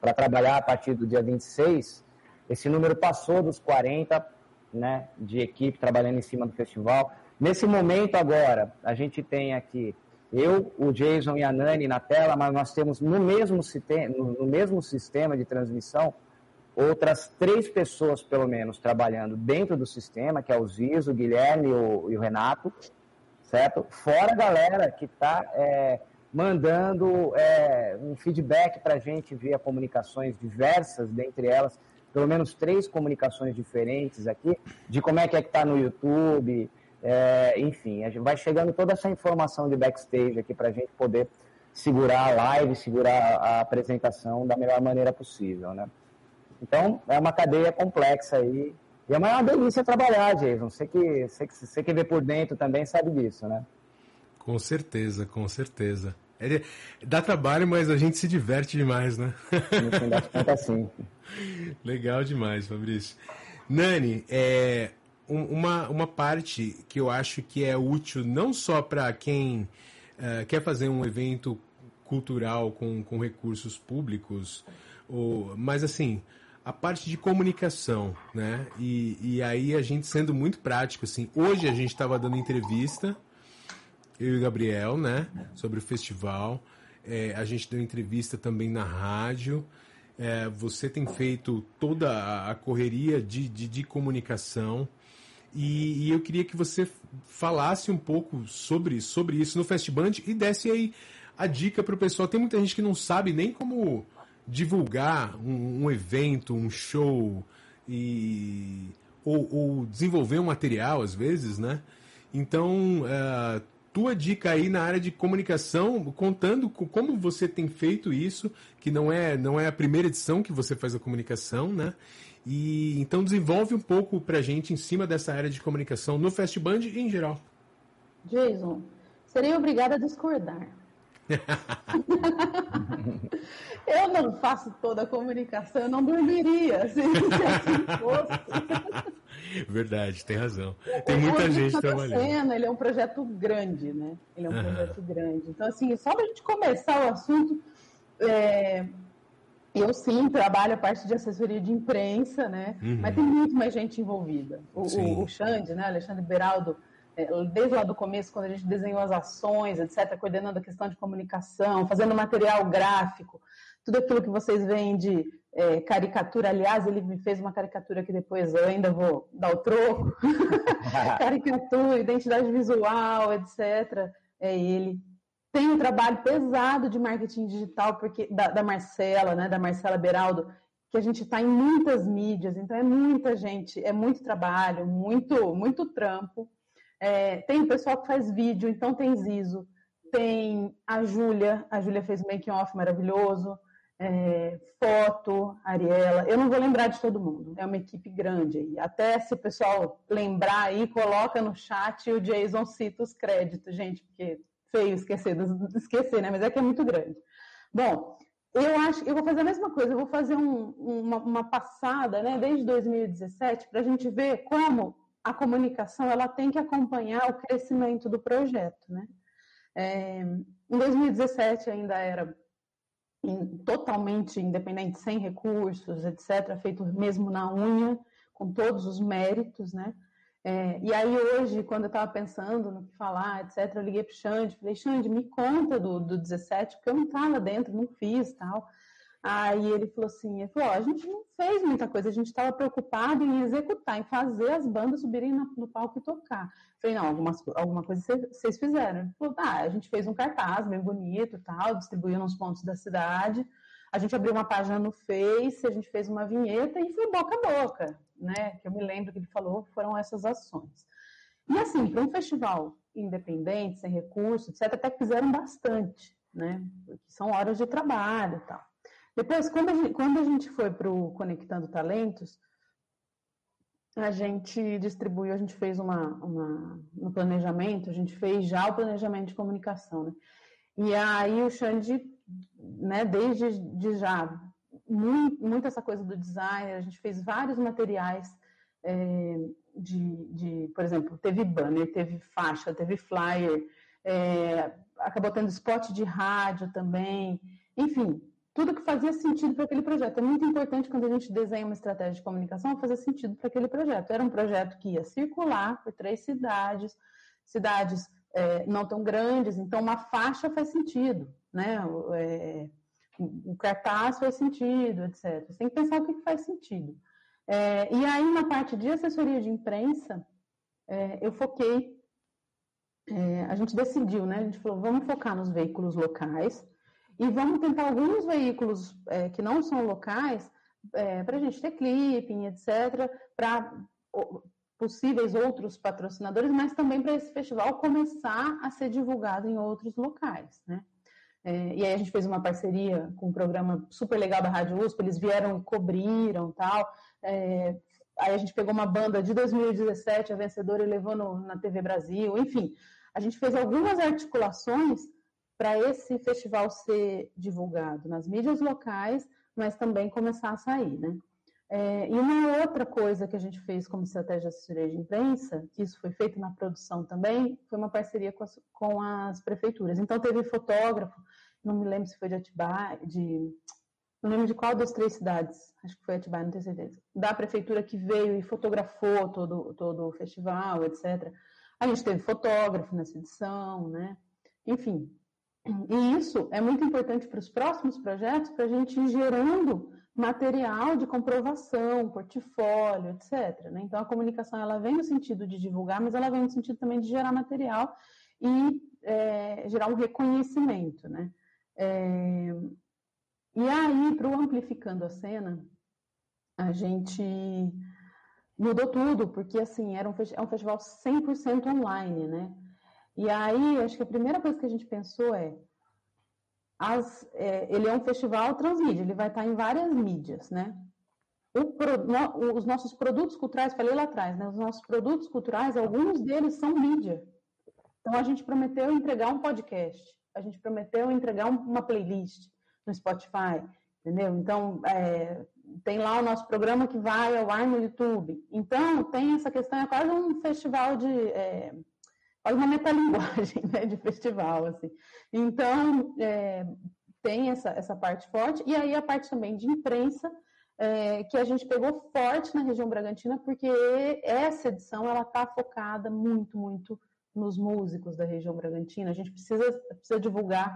para trabalhar a partir do dia 26, esse número passou dos 40 né, de equipe trabalhando em cima do festival. Nesse momento agora, a gente tem aqui eu, o Jason e a Nani na tela, mas nós temos no mesmo, no mesmo sistema de transmissão outras três pessoas, pelo menos, trabalhando dentro do sistema, que é o Zizo, o Guilherme e o, e o Renato, certo? Fora a galera que está é, mandando é, um feedback para a gente via comunicações diversas, dentre elas, pelo menos três comunicações diferentes aqui, de como é que é que está no YouTube, é, enfim, a gente vai chegando toda essa informação de backstage aqui para a gente poder segurar a live, segurar a apresentação da melhor maneira possível, né? Então, é uma cadeia complexa aí. E é uma delícia trabalhar, Jason. Você que, você, que, você que vê por dentro também sabe disso, né? Com certeza, com certeza. É, dá trabalho, mas a gente se diverte demais, né? No fim das <laughs> contas, sim. Legal demais, Fabrício. Nani, é, uma, uma parte que eu acho que é útil não só para quem uh, quer fazer um evento cultural com, com recursos públicos, ou, mas assim, a parte de comunicação, né? E, e aí a gente sendo muito prático, assim, hoje a gente estava dando entrevista, eu e o Gabriel, né? Sobre o festival. É, a gente deu entrevista também na rádio. É, você tem feito toda a correria de, de, de comunicação. E, e, eu queria que você falasse um pouco sobre, sobre isso no Festband e desse aí a dica para o pessoal. Tem muita gente que não sabe nem como divulgar um, um evento, um show e ou, ou, desenvolver um material às vezes, né? Então, uh, tua dica aí na área de comunicação, contando como você tem feito isso, que não é não é a primeira edição que você faz a comunicação, né? E então desenvolve um pouco pra gente em cima dessa área de comunicação no Festband e em geral. Jason, serei obrigada a discordar. <laughs> eu não faço toda a comunicação, eu não dormiria <laughs> se assim fosse. Verdade, tem razão. Tem muita o gente trabalhando. Cena, ele é um projeto grande, né? Ele é um uhum. projeto grande. Então, assim, só para a gente começar o assunto, é... eu sim trabalho a parte de assessoria de imprensa, né? Uhum. Mas tem muito mais gente envolvida. O, o, o Xande, né? Alexandre Beraldo desde lá do começo, quando a gente desenhou as ações, etc., coordenando a questão de comunicação, fazendo material gráfico, tudo aquilo que vocês veem de é, caricatura. Aliás, ele me fez uma caricatura que depois eu ainda vou dar o troco. <laughs> caricatura, identidade visual, etc. É ele. Tem um trabalho pesado de marketing digital porque da, da Marcela, né, da Marcela Beraldo, que a gente está em muitas mídias, então é muita gente, é muito trabalho, muito, muito trampo. É, tem o pessoal que faz vídeo, então tem Zizo, tem a Júlia, a Júlia fez make off maravilhoso, é, foto, Ariela, eu não vou lembrar de todo mundo, é uma equipe grande aí. Até se o pessoal lembrar aí, coloca no chat e o Jason cita os créditos, gente, porque feio esquecer, esquecer, né? Mas é que é muito grande. Bom, eu acho, eu vou fazer a mesma coisa, eu vou fazer um, uma, uma passada, né, desde 2017, para a gente ver como a comunicação ela tem que acompanhar o crescimento do projeto, né? É, em 2017 ainda era em, totalmente independente, sem recursos, etc., feito mesmo na unha, com todos os méritos, né? É, e aí hoje, quando eu estava pensando no que falar, etc., eu liguei para o Xande, falei, Xande, me conta do, do 17, porque eu não estava dentro, não fiz tal. Aí ele falou assim, ele falou, a gente não fez muita coisa, a gente estava preocupado em executar, em fazer as bandas subirem no, palco e tocar. Eu falei, não, algumas, alguma coisa vocês fizeram. Ele falou, tá, a gente fez um cartaz bem bonito tal, distribuiu nos pontos da cidade, a gente abriu uma página no Face, a gente fez uma vinheta e foi boca a boca, né? Que eu me lembro que ele falou, foram essas ações. E assim, para um festival independente, sem recursos, etc., até fizeram bastante, né? Porque são horas de trabalho e tal. Depois, quando a gente, quando a gente foi para o Conectando Talentos, a gente distribuiu, a gente fez uma, uma, no planejamento, a gente fez já o planejamento de comunicação, né? E aí o Xande, né, desde de já, muito, muito, essa coisa do design, a gente fez vários materiais é, de, de, por exemplo, teve banner, teve faixa, teve flyer, é, acabou tendo spot de rádio também, enfim, tudo que fazia sentido para aquele projeto. É muito importante quando a gente desenha uma estratégia de comunicação fazer sentido para aquele projeto. Era um projeto que ia circular por três cidades, cidades é, não tão grandes, então uma faixa faz sentido, né? É, o cartaz faz sentido, etc. Você tem que pensar o que faz sentido. É, e aí, na parte de assessoria de imprensa, é, eu foquei, é, a gente decidiu, né? A gente falou, vamos focar nos veículos locais e vamos tentar alguns veículos é, que não são locais, é, para a gente ter clipping, etc., para possíveis outros patrocinadores, mas também para esse festival começar a ser divulgado em outros locais, né? É, e aí a gente fez uma parceria com um programa super legal da Rádio USP, eles vieram e cobriram tal. É, aí a gente pegou uma banda de 2017, a vencedora, e levou no, na TV Brasil, enfim. A gente fez algumas articulações para esse festival ser divulgado nas mídias locais, mas também começar a sair, né? É, e uma outra coisa que a gente fez como estratégia de assessoria de imprensa, que isso foi feito na produção também, foi uma parceria com as, com as prefeituras. Então teve fotógrafo, não me lembro se foi de Atibaia, de não lembro de qual das três cidades, acho que foi Atibaia, não tenho certeza, da prefeitura que veio e fotografou todo, todo o festival, etc. A gente teve fotógrafo nessa edição, né? Enfim, e isso é muito importante para os próximos projetos, para a gente ir gerando material de comprovação, portfólio, etc. Né? Então, a comunicação ela vem no sentido de divulgar, mas ela vem no sentido também de gerar material e é, gerar um reconhecimento. Né? É, e aí, para o Amplificando a Cena, a gente mudou tudo, porque assim, era um, é um festival 100% online, né? E aí, acho que a primeira coisa que a gente pensou é as, é, ele é um festival transmídia, ele vai estar em várias mídias, né? No, os nossos produtos culturais, falei lá atrás, né? Os nossos produtos culturais, alguns deles são mídia. Então a gente prometeu entregar um podcast, a gente prometeu entregar um, uma playlist no Spotify, entendeu? Então é, tem lá o nosso programa que vai ao ar no YouTube. Então tem essa questão, é quase um festival de é, quase uma metalinguagem <laughs> né, de festival, assim. Então, é, tem essa, essa parte forte, e aí a parte também de imprensa, é, que a gente pegou forte na região Bragantina, porque essa edição, ela está focada muito, muito nos músicos da região Bragantina, a gente precisa, precisa divulgar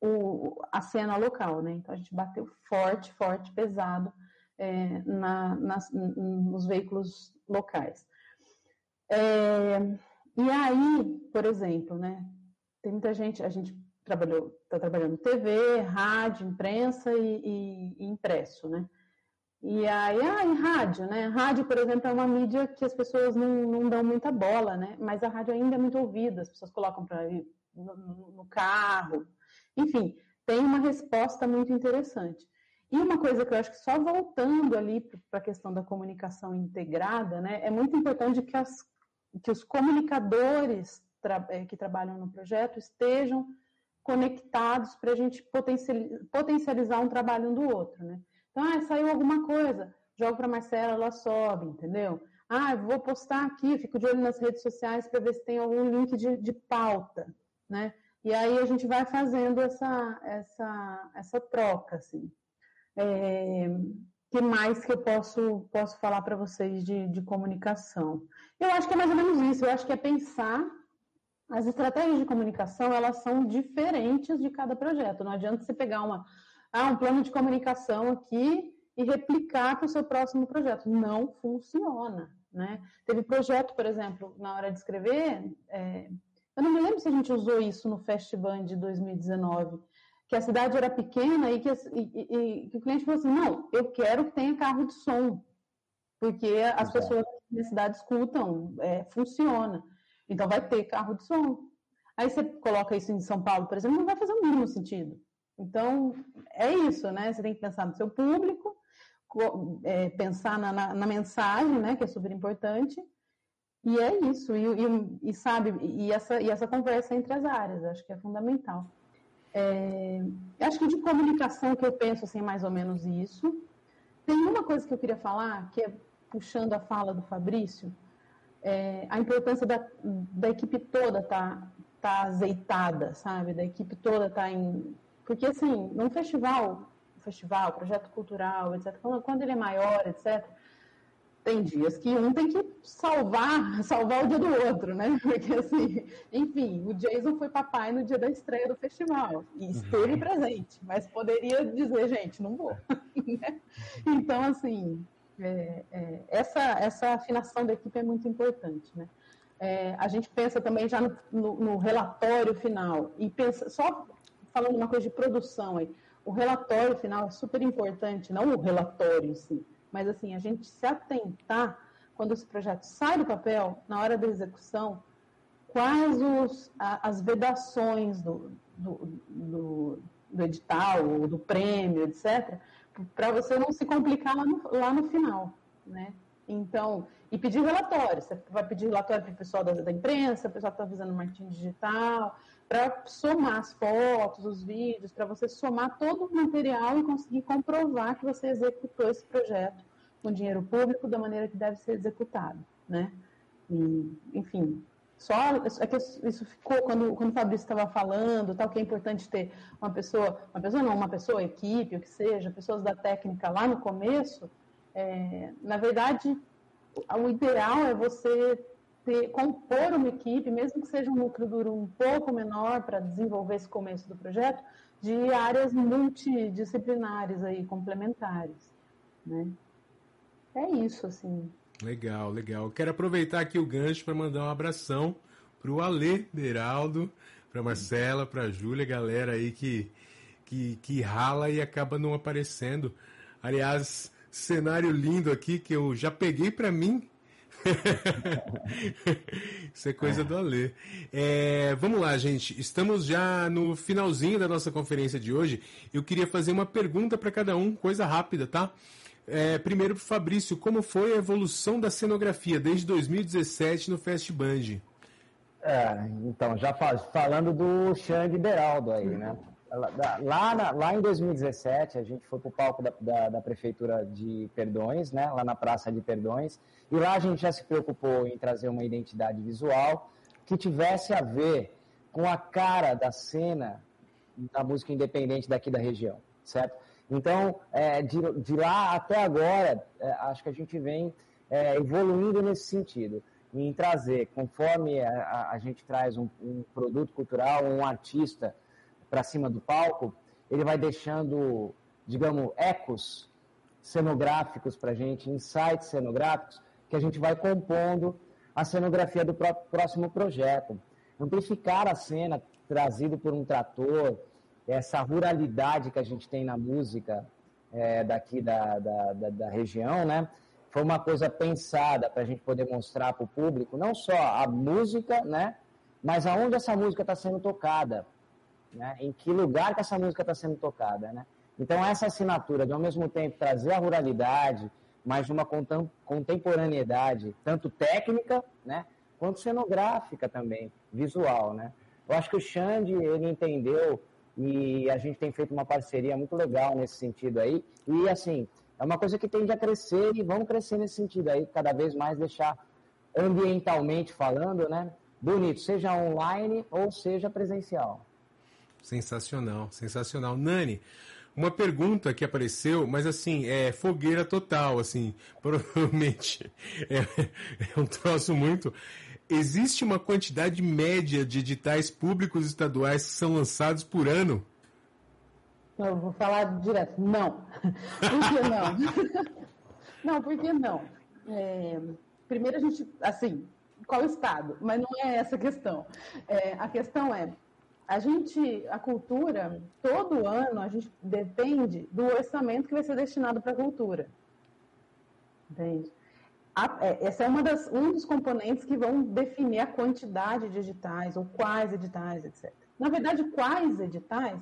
o, a cena local, né? Então a gente bateu forte, forte, pesado é, na, nas, nos veículos locais. É, e aí, por exemplo, né, tem muita gente, a gente trabalhou, está trabalhando TV, rádio, imprensa e, e, e, impresso, né? E aí, ah, em rádio, né? Rádio, por exemplo, é uma mídia que as pessoas não, não dão muita bola, né? Mas a rádio ainda é muito ouvida, as pessoas colocam para no, no carro. Enfim, tem uma resposta muito interessante. E uma coisa que eu acho que só voltando ali para a questão da comunicação integrada, né, é muito importante que as que os comunicadores tra eh, que trabalham no projeto estejam conectados para a gente potencializar um trabalho um do outro, né? Então, ah, saiu alguma coisa, jogo para Marcela, ela sobe, entendeu? Ah, vou postar aqui, fico de olho nas redes sociais para ver se tem algum link de, de pauta, né? E aí a gente vai fazendo essa, essa, essa troca, assim. É, que mais que eu posso, posso falar para vocês de, de comunicação? Eu acho que é mais ou menos isso. Eu acho que é pensar as estratégias de comunicação, elas são diferentes de cada projeto. Não adianta você pegar uma, ah, um plano de comunicação aqui e replicar para o seu próximo projeto. Não funciona. Né? Teve projeto, por exemplo, na hora de escrever, é, eu não me lembro se a gente usou isso no Festival de 2019, que a cidade era pequena e que, e, e, que o cliente falou assim, não, eu quero que tenha carro de som, porque as pessoas na cidade escutam, é, funciona. Então vai ter carro de som. Aí você coloca isso em São Paulo, por exemplo, não vai fazer o mínimo sentido. Então, é isso, né? Você tem que pensar no seu público, é, pensar na, na, na, mensagem, né? Que é super importante. E é isso. E, e, e sabe, e essa, e essa conversa entre as áreas, acho que é fundamental. É, acho que de comunicação que eu penso assim, mais ou menos isso. Tem uma coisa que eu queria falar, que é puxando a fala do Fabrício, é, a importância da, da equipe toda tá, tá azeitada, sabe? Da equipe toda tá em. Porque, assim, num festival, festival, projeto cultural, etc., quando ele é maior, etc., tem dias que um tem que salvar, <laughs> salvar o dia do outro, né? <laughs> Porque assim, enfim, o Jason foi papai no dia da estreia do festival e esteve uhum. presente, mas poderia dizer, gente, não vou. <laughs> Né? então, assim, é, é, essa, essa afinação da equipe é muito importante, né? É, a gente pensa também já no, no, no, relatório final e pensa só falando uma coisa de produção aí, o relatório final é super importante, não o relatório em si mas assim, a gente se atentar, quando esse projeto sai do papel, na hora da execução, quais os, a, as vedações do, do, do, do edital, ou do prêmio, etc., para você não se complicar lá no, lá no final, né? Então, e pedir relatório. Você vai pedir relatório para o pessoal da, da imprensa, o pessoal que está fazendo marketing digital, para somar as fotos, os vídeos, para você somar todo o material e conseguir comprovar que você executou esse projeto com dinheiro público da maneira que deve ser executado, né? E, enfim, só é que isso ficou quando, quando o Fabrício estava falando, tal que é importante ter uma pessoa, uma pessoa não, uma pessoa, equipe, o que seja, pessoas da técnica lá no começo é, na verdade, o ideal é você ter, compor uma equipe, mesmo que seja um núcleo duro um pouco menor para desenvolver esse começo do projeto, de áreas multidisciplinares aí, complementares, né? É isso, assim. Legal, legal. Quero aproveitar aqui o gancho para mandar um abração para o Alê Beraldo, para Marcela, para a Júlia, galera aí que, que, que rala e acaba não aparecendo. Aliás, cenário lindo aqui que eu já peguei para mim. <laughs> Isso é coisa do Alê. É, vamos lá, gente. Estamos já no finalzinho da nossa conferência de hoje. Eu queria fazer uma pergunta para cada um, coisa rápida, tá? É, primeiro para Fabrício, como foi a evolução da cenografia desde 2017 no Fest Band? É, então, já falando do Xande Beraldo aí, né? Lá, na, lá em 2017, a gente foi para o palco da, da, da, Prefeitura de Perdões, né, lá na Praça de Perdões, e lá a gente já se preocupou em trazer uma identidade visual que tivesse a ver com a cara da cena da música independente daqui da região, certo? Então, é, de, de, lá até agora, é, acho que a gente vem é, evoluindo nesse sentido, em trazer, conforme a, a, gente traz um, um produto cultural, um artista para cima do palco, ele vai deixando, digamos, ecos cenográficos para a gente, insights cenográficos, que a gente vai compondo a cenografia do próximo projeto. Amplificar a cena trazido por um trator, essa ruralidade que a gente tem na música é, daqui da, da, da, da, região, né? Foi uma coisa pensada para a gente poder mostrar para o público não só a música, né? Mas aonde essa música está sendo tocada, né? Em que lugar que essa música está sendo tocada, né? Então essa assinatura de ao mesmo tempo trazer a ruralidade, mas de uma contemporaneidade tanto técnica, né? Quanto cenográfica também, visual, né? Eu acho que o Xande, ele entendeu e a gente tem feito uma parceria muito legal nesse sentido aí. E assim, é uma coisa que tende a crescer e vamos crescer nesse sentido aí, cada vez mais deixar ambientalmente falando, né? Bonito, seja online ou seja presencial. Sensacional, sensacional. Nani, uma pergunta que apareceu, mas assim, é fogueira total, assim, <laughs> provavelmente é, é um troço muito. Existe uma quantidade média de editais públicos estaduais que são lançados por ano? Eu vou falar direto. Não. <laughs> Por que não? <laughs> não, por que não? É, primeiro a gente, assim, qual estado? Mas não é essa a questão. É, a questão é, a gente, a cultura, todo ano a gente depende do orçamento que vai ser destinado para a cultura. Entende? É, essa é uma das, um dos componentes que vão definir a quantidade de editais, ou quais editais, etc. Na verdade, quais editais,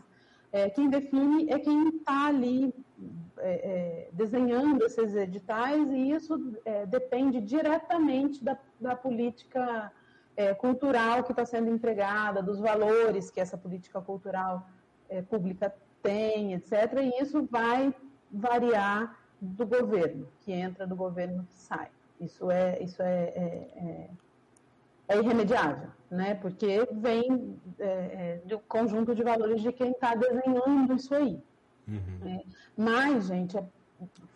é, quem define é quem está ali é, é, desenhando esses editais, e isso é, depende diretamente da, da política é, cultural que está sendo empregada, dos valores que essa política cultural é, pública tem, etc. E isso vai variar do governo, que entra, do governo que sai. Isso é, isso é, é, é, é irremediável, né? porque vem é, é, do conjunto de valores de quem está desenhando isso aí. Uhum. Mas, gente, é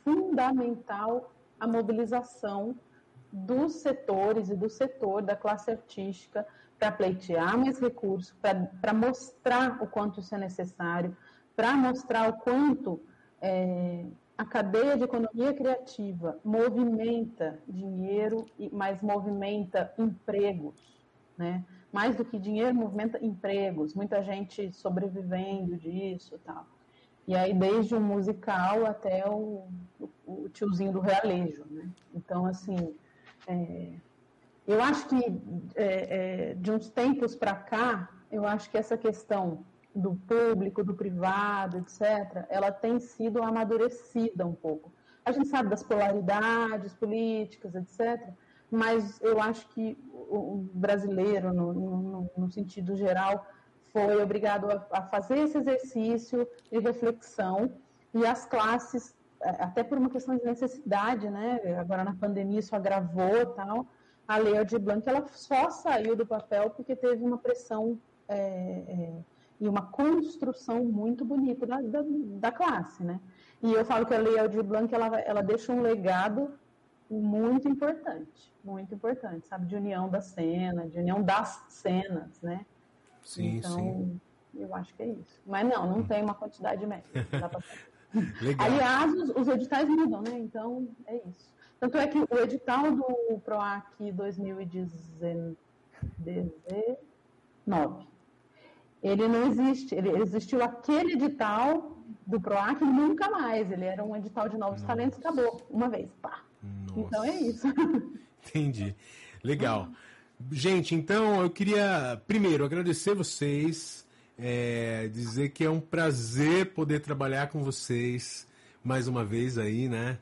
fundamental a mobilização dos setores e do setor da classe artística para pleitear mais recursos, para mostrar o quanto isso é necessário, para mostrar o quanto é, a cadeia de economia criativa movimenta dinheiro, mas movimenta empregos, né? Mais do que dinheiro, movimenta empregos, muita gente sobrevivendo disso tal. E aí, desde o musical até o, o, o tiozinho do realejo, né? Então, assim, é, eu acho que é, é, de uns tempos para cá, eu acho que essa questão do público, do privado, etc., ela tem sido amadurecida um pouco. A gente sabe das polaridades políticas, etc., mas eu acho que o brasileiro, no, no, no sentido geral, foi obrigado a, a, fazer esse exercício de reflexão e as classes, até por uma questão de necessidade, né? Agora na pandemia isso agravou tal. A Lei de Blanc ela só saiu do papel porque teve uma pressão é, é, e uma construção muito bonita da, da, da, classe, né? E eu falo que a Lei Aldir Blanc ela, ela deixa um legado muito importante, muito importante, sabe, de união da cena, de união das cenas, né? Sim, então, sim. eu acho que é isso. Mas não, não tem uma quantidade média. <laughs> Aliás, os, os, editais mudam, né? Então, é isso. Tanto é que o edital do PROAC 2019 ele não existe. Ele existiu aquele edital do PROAC nunca mais. Ele era um edital de novos Nossa. talentos, acabou, uma vez. Pá. Nossa. Então é isso. <laughs> Entendi. Legal. Gente, então eu queria primeiro agradecer vocês, é, dizer que é um prazer poder trabalhar com vocês mais uma vez aí, né?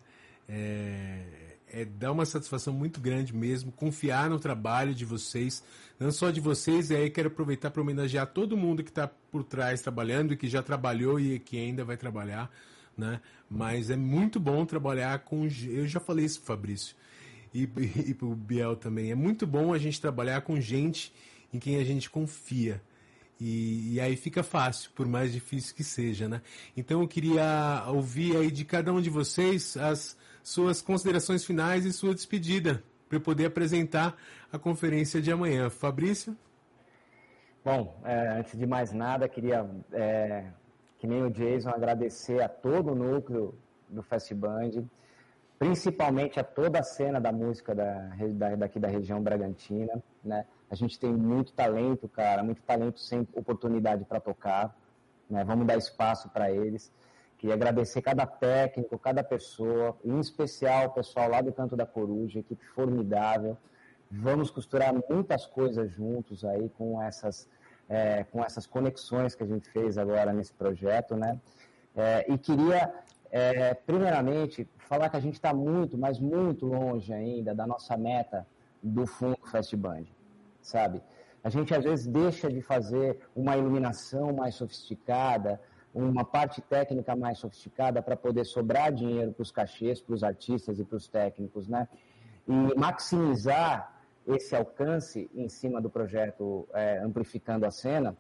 É, é dar uma satisfação muito grande mesmo, confiar no trabalho de vocês, não só de vocês, e aí quero aproveitar para homenagear todo mundo que está por trás trabalhando e que já trabalhou e que ainda vai trabalhar, né? Mas é muito bom trabalhar com. Eu já falei isso, Fabrício, e, e, e para o Biel também. É muito bom a gente trabalhar com gente em quem a gente confia. E, e, aí fica fácil, por mais difícil que seja, né? Então eu queria ouvir aí de cada um de vocês as suas considerações finais e sua despedida para poder apresentar a conferência de amanhã. Fabrício? Bom, é, antes de mais nada, queria, é, que nem o Jason, agradecer a todo o núcleo do Festband, principalmente a toda a cena da música da, da, daqui da região Bragantina, né? A gente tem muito talento, cara, muito talento sem oportunidade para tocar, né? Vamos dar espaço para eles. Queria agradecer cada técnico, cada pessoa, em especial o pessoal lá do Canto da Coruja, equipe formidável. Vamos costurar muitas coisas juntos aí com essas, é, com essas conexões que a gente fez agora nesse projeto, né? É, e queria, é, primeiramente, falar que a gente está muito, mas muito longe ainda da nossa meta do Fundo Festband, sabe? A gente às vezes deixa de fazer uma iluminação mais sofisticada, uma parte técnica mais sofisticada para poder sobrar dinheiro para os cachês, para os artistas e para os técnicos, né? E maximizar esse alcance em cima do projeto é, Amplificando a Cena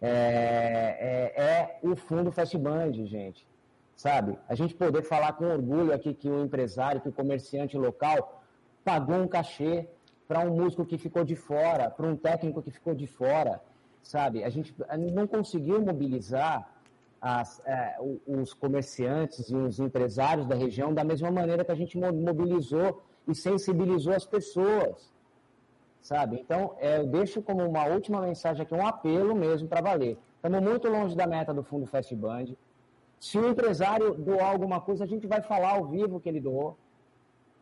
é, é, é o fundo Festband, gente. Sabe? A gente poder falar com orgulho aqui que o empresário, que o comerciante local pagou um cachê para um músico que ficou de fora, para um técnico que ficou de fora, sabe? A gente não conseguiu mobilizar as, é, os comerciantes e os empresários da região da mesma maneira que a gente mobilizou e sensibilizou as pessoas, sabe? Então, é, eu deixo como uma última mensagem aqui, um apelo mesmo para valer. Estamos muito longe da meta do Fundo Festband. Se o empresário doar alguma coisa, a gente vai falar ao vivo que ele doou,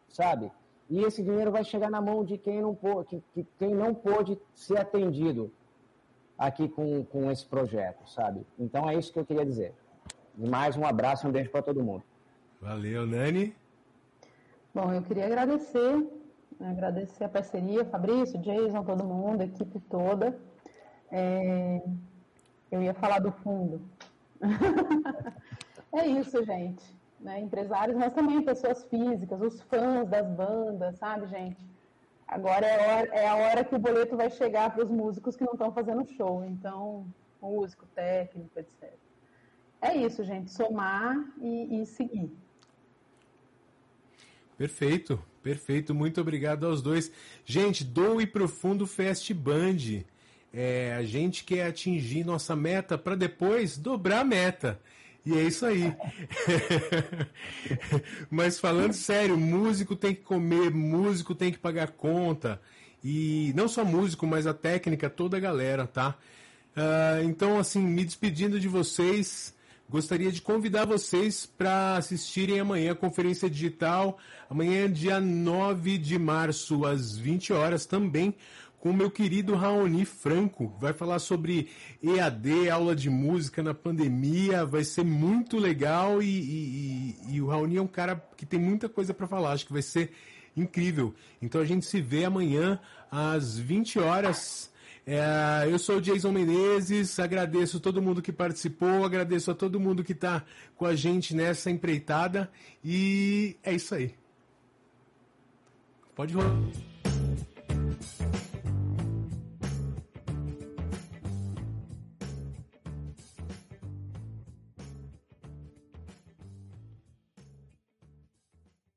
sabe? E esse dinheiro vai chegar na mão de quem não pôde, que, que, quem não pôde ser atendido aqui com, com esse projeto, sabe? Então é isso que eu queria dizer. E mais um abraço e um beijo para todo mundo. Valeu, Nani. Bom, eu queria agradecer, agradecer a parceria, Fabrício, Jason, todo mundo, a equipe toda. É... Eu ia falar do fundo. <laughs> é isso, gente. Né? Empresários, mas também pessoas físicas, os fãs das bandas, sabe, gente? Agora é a, hora, é a hora que o boleto vai chegar para os músicos que não estão fazendo show. Então, músico, técnico, etc. É isso, gente. Somar e, e seguir. Perfeito, perfeito. Muito obrigado aos dois. Gente, Doe Profundo Fest Band. É, a gente quer atingir nossa meta para depois dobrar a meta. E é isso aí. <laughs> Mas falando sério, músico tem que comer, músico tem que pagar conta. E não só músico, mas a técnica, toda a galera, tá? Uh, então, assim, me despedindo de vocês, gostaria de convidar vocês para assistirem amanhã a conferência digital, amanhã, dia 9 de março, às 20 horas, também com o meu querido Raoni Franco. Vai falar sobre EAD, aula de música na pandemia. Vai ser muito legal e, e, e o Raoni é um cara que tem muita coisa para falar. Acho que vai ser incrível. Então a gente se vê amanhã às 20 horas. É, eu sou o Jason Menezes, agradeço todo mundo que participou, agradeço a todo mundo que está com a gente nessa empreitada e é isso aí. Pode rolar.